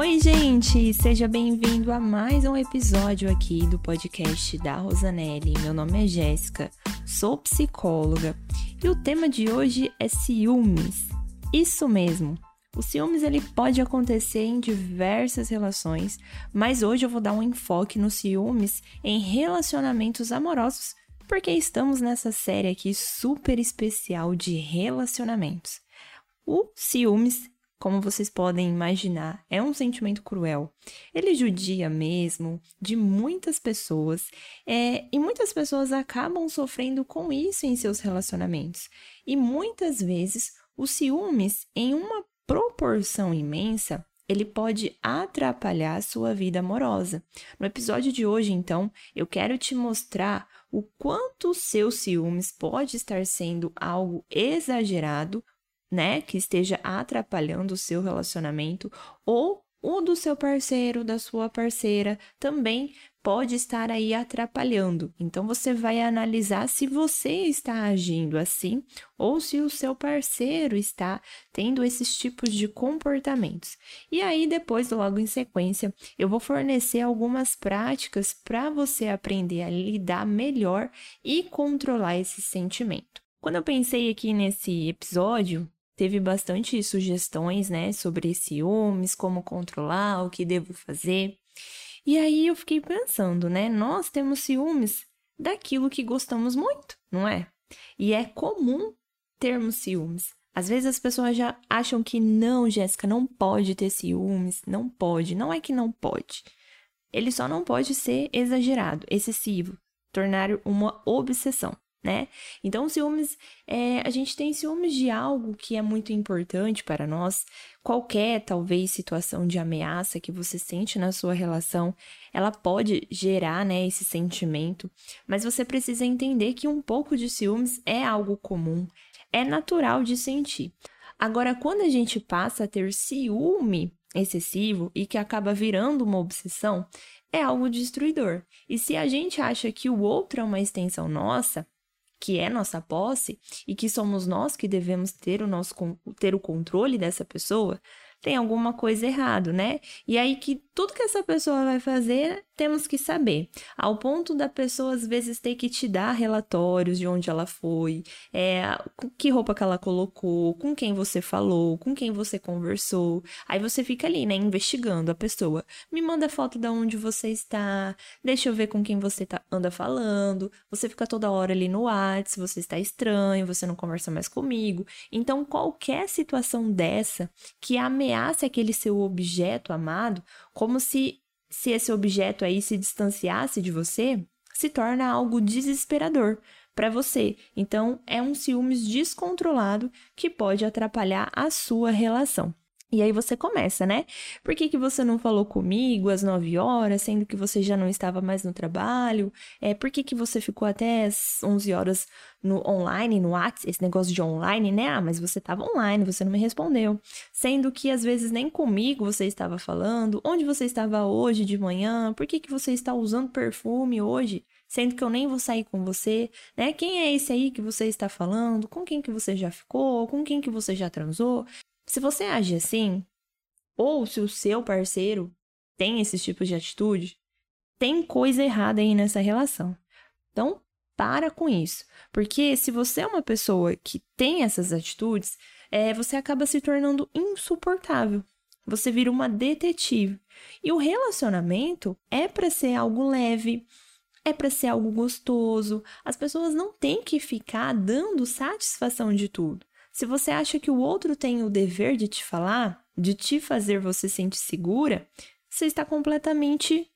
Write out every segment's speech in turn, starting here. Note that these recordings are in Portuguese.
Oi, gente! Seja bem-vindo a mais um episódio aqui do podcast da Rosanelli. Meu nome é Jéssica, sou psicóloga e o tema de hoje é ciúmes. Isso mesmo! O ciúmes ele pode acontecer em diversas relações, mas hoje eu vou dar um enfoque no ciúmes em relacionamentos amorosos, porque estamos nessa série aqui super especial de relacionamentos. O ciúmes como vocês podem imaginar, é um sentimento cruel. Ele judia mesmo de muitas pessoas é, e muitas pessoas acabam sofrendo com isso em seus relacionamentos. E muitas vezes o ciúmes, em uma proporção imensa, ele pode atrapalhar a sua vida amorosa. No episódio de hoje, então, eu quero te mostrar o quanto o seu ciúmes pode estar sendo algo exagerado né, que esteja atrapalhando o seu relacionamento ou o do seu parceiro, da sua parceira, também pode estar aí atrapalhando. Então você vai analisar se você está agindo assim ou se o seu parceiro está tendo esses tipos de comportamentos. E aí depois, logo em sequência, eu vou fornecer algumas práticas para você aprender a lidar melhor e controlar esse sentimento. Quando eu pensei aqui nesse episódio, teve bastante sugestões, né, sobre ciúmes, como controlar, o que devo fazer. E aí eu fiquei pensando, né, nós temos ciúmes daquilo que gostamos muito, não é? E é comum termos ciúmes. Às vezes as pessoas já acham que não, Jéssica, não pode ter ciúmes, não pode, não é que não pode. Ele só não pode ser exagerado, excessivo, tornar uma obsessão né? Então, ciúmes, é, a gente tem ciúmes de algo que é muito importante para nós. Qualquer, talvez, situação de ameaça que você sente na sua relação, ela pode gerar, né, esse sentimento. Mas você precisa entender que um pouco de ciúmes é algo comum, é natural de sentir. Agora, quando a gente passa a ter ciúme excessivo e que acaba virando uma obsessão, é algo destruidor. E se a gente acha que o outro é uma extensão nossa, que é nossa posse e que somos nós que devemos ter o nosso ter o controle dessa pessoa, tem alguma coisa errado, né? E aí que tudo que essa pessoa vai fazer, temos que saber. Ao ponto da pessoa, às vezes, ter que te dar relatórios de onde ela foi, é, que roupa que ela colocou, com quem você falou, com quem você conversou. Aí você fica ali, né, investigando a pessoa. Me manda foto de onde você está, deixa eu ver com quem você tá, anda falando. Você fica toda hora ali no WhatsApp, você está estranho, você não conversa mais comigo. Então, qualquer situação dessa que ameaça aquele seu objeto amado, como se, se esse objeto aí se distanciasse de você, se torna algo desesperador para você. Então, é um ciúmes descontrolado que pode atrapalhar a sua relação. E aí você começa, né? Por que, que você não falou comigo às 9 horas, sendo que você já não estava mais no trabalho? É, por que, que você ficou até às 11 horas no online, no WhatsApp, esse negócio de online, né? Ah, mas você estava online, você não me respondeu. Sendo que às vezes nem comigo você estava falando. Onde você estava hoje de manhã? Por que, que você está usando perfume hoje? Sendo que eu nem vou sair com você, né? Quem é esse aí que você está falando? Com quem que você já ficou? Com quem que você já transou? Se você age assim, ou se o seu parceiro tem esses tipos de atitude, tem coisa errada aí nessa relação. Então, para com isso. Porque se você é uma pessoa que tem essas atitudes, é, você acaba se tornando insuportável. Você vira uma detetive. E o relacionamento é para ser algo leve, é para ser algo gostoso. As pessoas não têm que ficar dando satisfação de tudo. Se você acha que o outro tem o dever de te falar, de te fazer você sentir segura, você está completamente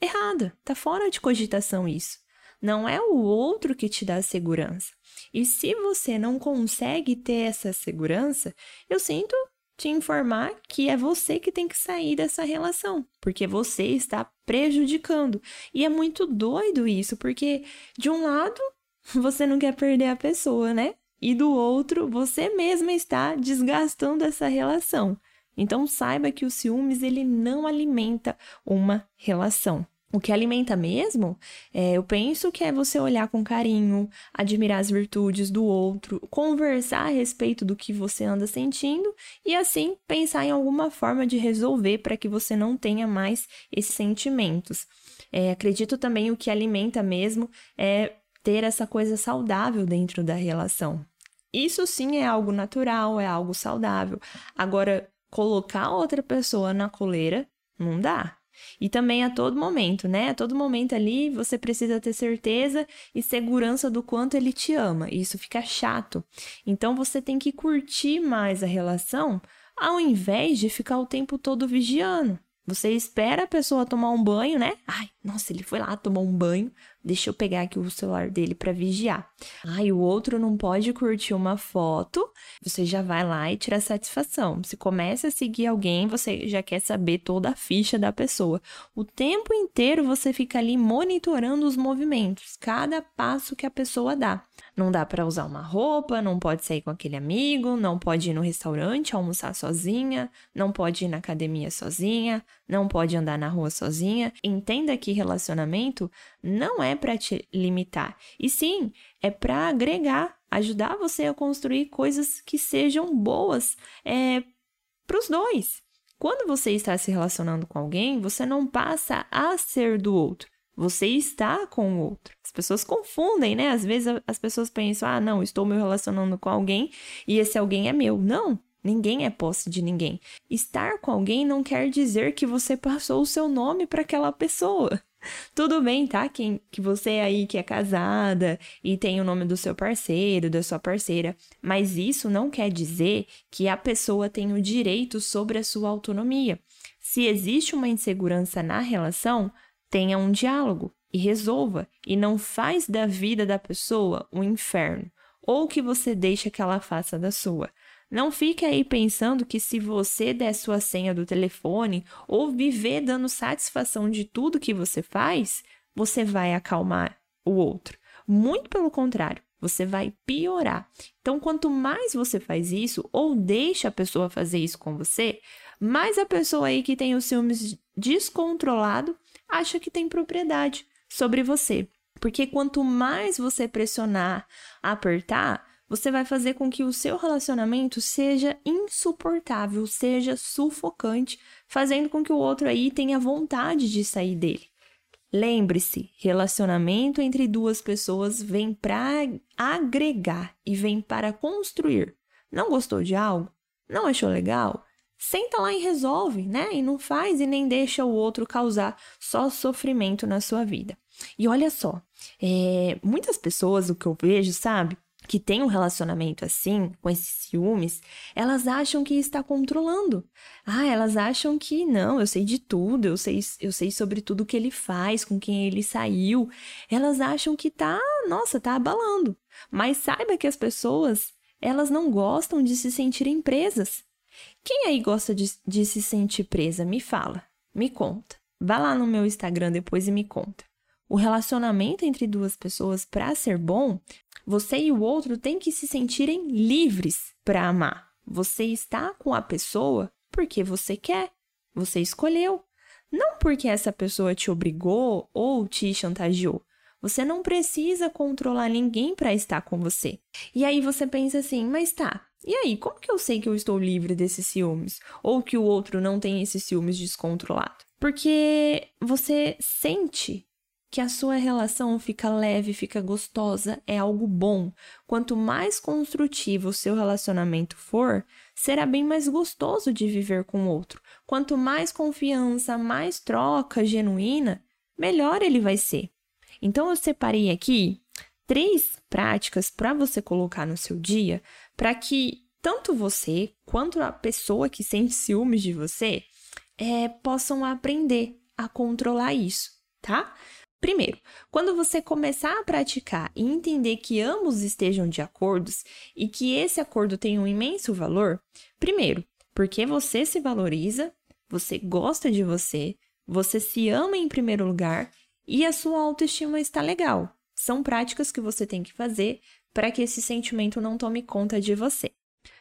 errada. Está fora de cogitação isso. Não é o outro que te dá segurança. E se você não consegue ter essa segurança, eu sinto te informar que é você que tem que sair dessa relação, porque você está prejudicando. E é muito doido isso, porque de um lado você não quer perder a pessoa, né? E do outro você mesma está desgastando essa relação. Então saiba que o ciúmes ele não alimenta uma relação. O que alimenta mesmo, é, eu penso que é você olhar com carinho, admirar as virtudes do outro, conversar a respeito do que você anda sentindo e assim pensar em alguma forma de resolver para que você não tenha mais esses sentimentos. É, acredito também o que alimenta mesmo é ter essa coisa saudável dentro da relação. Isso sim é algo natural, é algo saudável. Agora, colocar outra pessoa na coleira não dá. E também a todo momento, né? A todo momento ali você precisa ter certeza e segurança do quanto ele te ama. Isso fica chato. Então você tem que curtir mais a relação ao invés de ficar o tempo todo vigiando. Você espera a pessoa tomar um banho, né? Ai, nossa, ele foi lá, tomou um banho. Deixa eu pegar aqui o celular dele para vigiar. Ai, o outro não pode curtir uma foto. Você já vai lá e tira satisfação. Se começa a seguir alguém, você já quer saber toda a ficha da pessoa. O tempo inteiro você fica ali monitorando os movimentos, cada passo que a pessoa dá. Não dá para usar uma roupa, não pode sair com aquele amigo, não pode ir no restaurante almoçar sozinha, não pode ir na academia sozinha, não pode andar na rua sozinha. Entenda que relacionamento não é para te limitar, e sim é para agregar, ajudar você a construir coisas que sejam boas é, para os dois. Quando você está se relacionando com alguém, você não passa a ser do outro. Você está com o outro. As pessoas confundem, né? Às vezes as pessoas pensam: ah, não, estou me relacionando com alguém e esse alguém é meu. Não, ninguém é posse de ninguém. Estar com alguém não quer dizer que você passou o seu nome para aquela pessoa. Tudo bem, tá? Que, que você aí que é casada e tem o nome do seu parceiro, da sua parceira, mas isso não quer dizer que a pessoa tem o direito sobre a sua autonomia. Se existe uma insegurança na relação, Tenha um diálogo e resolva, e não faz da vida da pessoa um inferno, ou que você deixa que ela faça da sua. Não fique aí pensando que se você der sua senha do telefone ou viver dando satisfação de tudo que você faz, você vai acalmar o outro. Muito pelo contrário, você vai piorar. Então, quanto mais você faz isso ou deixa a pessoa fazer isso com você, mais a pessoa aí que tem os ciúmes descontrolado acha que tem propriedade sobre você. Porque quanto mais você pressionar, apertar, você vai fazer com que o seu relacionamento seja insuportável, seja sufocante, fazendo com que o outro aí tenha vontade de sair dele. Lembre-se, relacionamento entre duas pessoas vem para agregar e vem para construir. Não gostou de algo? Não achou legal? senta lá e resolve, né? E não faz e nem deixa o outro causar só sofrimento na sua vida. E olha só, é, muitas pessoas, o que eu vejo, sabe? Que tem um relacionamento assim, com esses ciúmes, elas acham que está controlando. Ah, elas acham que não, eu sei de tudo, eu sei, eu sei sobre tudo que ele faz, com quem ele saiu. Elas acham que tá, nossa, tá abalando. Mas saiba que as pessoas, elas não gostam de se sentirem presas. Quem aí gosta de, de se sentir presa? Me fala, me conta. Vá lá no meu Instagram depois e me conta. O relacionamento entre duas pessoas, para ser bom, você e o outro têm que se sentirem livres para amar. Você está com a pessoa porque você quer, você escolheu, não porque essa pessoa te obrigou ou te chantageou. Você não precisa controlar ninguém para estar com você. E aí você pensa assim, mas tá, e aí, como que eu sei que eu estou livre desses ciúmes? Ou que o outro não tem esses ciúmes descontrolado? Porque você sente que a sua relação fica leve, fica gostosa, é algo bom. Quanto mais construtivo o seu relacionamento for, será bem mais gostoso de viver com o outro. Quanto mais confiança, mais troca genuína, melhor ele vai ser. Então eu separei aqui três práticas para você colocar no seu dia para que tanto você quanto a pessoa que sente ciúmes de você é, possam aprender a controlar isso, tá? Primeiro, quando você começar a praticar e entender que ambos estejam de acordos e que esse acordo tem um imenso valor, primeiro, porque você se valoriza, você gosta de você, você se ama em primeiro lugar e a sua autoestima está legal. São práticas que você tem que fazer para que esse sentimento não tome conta de você.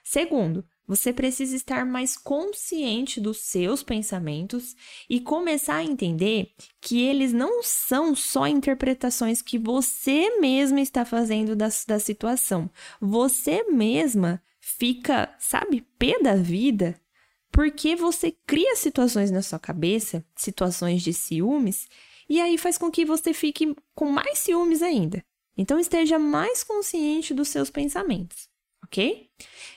Segundo, Você precisa estar mais consciente dos seus pensamentos e começar a entender que eles não são só interpretações que você mesma está fazendo da, da situação. Você mesma fica, sabe, pé da vida porque você cria situações na sua cabeça, situações de ciúmes, e aí faz com que você fique com mais ciúmes ainda. Então esteja mais consciente dos seus pensamentos ok?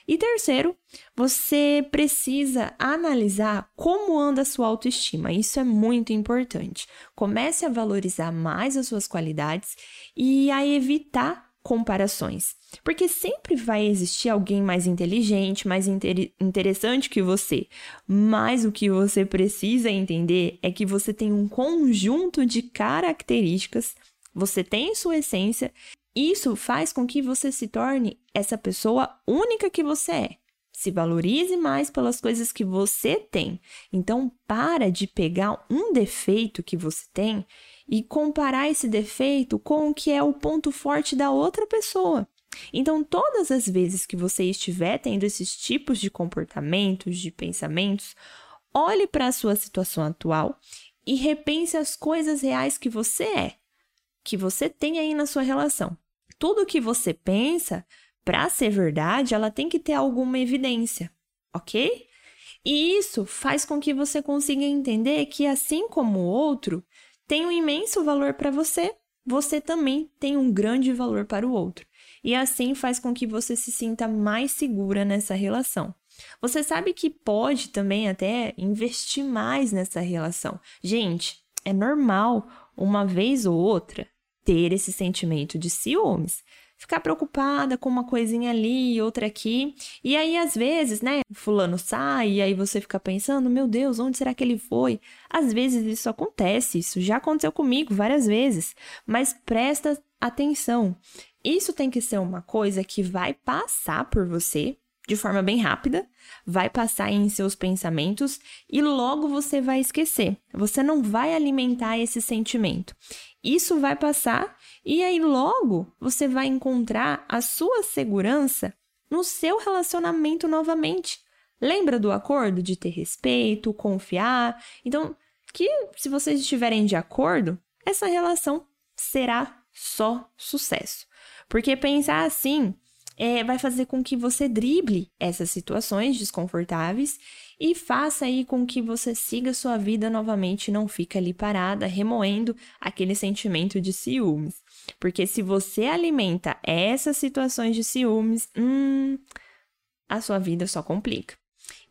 E terceiro, você precisa analisar como anda a sua autoestima. Isso é muito importante. Comece a valorizar mais as suas qualidades e a evitar comparações. Porque sempre vai existir alguém mais inteligente, mais inter interessante que você. Mas o que você precisa entender é que você tem um conjunto de características, você tem sua essência isso faz com que você se torne essa pessoa única que você é. Se valorize mais pelas coisas que você tem. Então, para de pegar um defeito que você tem e comparar esse defeito com o que é o ponto forte da outra pessoa. Então, todas as vezes que você estiver tendo esses tipos de comportamentos, de pensamentos, olhe para a sua situação atual e repense as coisas reais que você é, que você tem aí na sua relação tudo que você pensa, para ser verdade, ela tem que ter alguma evidência, ok? E isso faz com que você consiga entender que, assim como o outro tem um imenso valor para você, você também tem um grande valor para o outro. E assim faz com que você se sinta mais segura nessa relação. Você sabe que pode também até investir mais nessa relação. Gente, é normal uma vez ou outra ter esse sentimento de ciúmes. Ficar preocupada com uma coisinha ali e outra aqui. E aí, às vezes, né, fulano sai e aí você fica pensando, meu Deus, onde será que ele foi? Às vezes isso acontece, isso já aconteceu comigo várias vezes. Mas presta atenção. Isso tem que ser uma coisa que vai passar por você de forma bem rápida, vai passar em seus pensamentos e logo você vai esquecer. Você não vai alimentar esse sentimento. Isso vai passar e aí logo você vai encontrar a sua segurança no seu relacionamento novamente. Lembra do acordo de ter respeito, confiar? Então, que se vocês estiverem de acordo, essa relação será só sucesso. Porque pensar assim é, vai fazer com que você drible essas situações desconfortáveis e faça aí com que você siga sua vida novamente, não fique ali parada, remoendo aquele sentimento de ciúmes. Porque se você alimenta essas situações de ciúmes, hum, a sua vida só complica.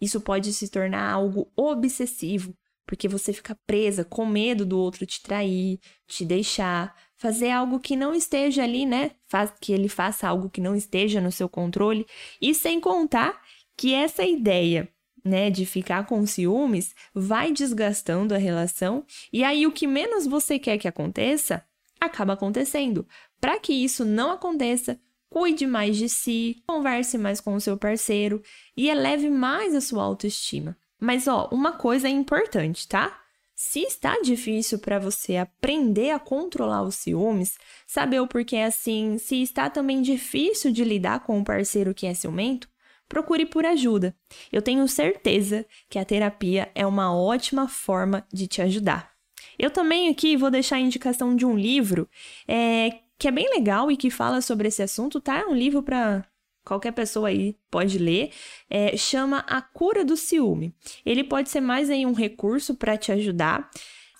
Isso pode se tornar algo obsessivo, porque você fica presa com medo do outro te trair, te deixar, fazer algo que não esteja ali, né? Faz que ele faça algo que não esteja no seu controle, e sem contar que essa ideia né, de ficar com ciúmes, vai desgastando a relação e aí o que menos você quer que aconteça, acaba acontecendo. Para que isso não aconteça, cuide mais de si, converse mais com o seu parceiro e eleve mais a sua autoestima. Mas ó, uma coisa é importante, tá? Se está difícil para você aprender a controlar os ciúmes, saber o porquê é assim, se está também difícil de lidar com um parceiro que é ciumento, procure por ajuda. Eu tenho certeza que a terapia é uma ótima forma de te ajudar. Eu também aqui vou deixar a indicação de um livro é, que é bem legal e que fala sobre esse assunto, tá? É um livro para qualquer pessoa aí pode ler, é, chama A Cura do Ciúme. Ele pode ser mais aí um recurso para te ajudar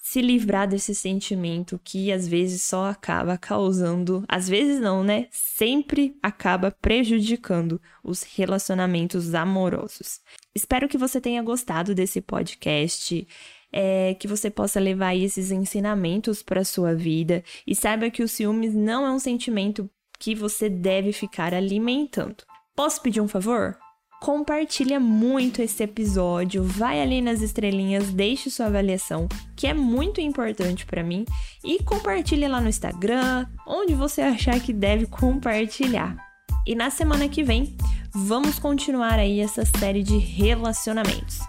se livrar desse sentimento que às vezes só acaba causando, às vezes não, né? Sempre acaba prejudicando os relacionamentos amorosos. Espero que você tenha gostado desse podcast. É, que você possa levar esses ensinamentos para sua vida e saiba que o ciúmes não é um sentimento que você deve ficar alimentando. Posso pedir um favor? compartilha muito esse episódio, vai ali nas estrelinhas, deixe sua avaliação, que é muito importante para mim, e compartilha lá no Instagram, onde você achar que deve compartilhar. E na semana que vem, vamos continuar aí essa série de relacionamentos.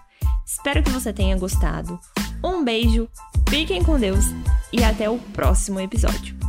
Espero que você tenha gostado. Um beijo, fiquem com Deus e até o próximo episódio.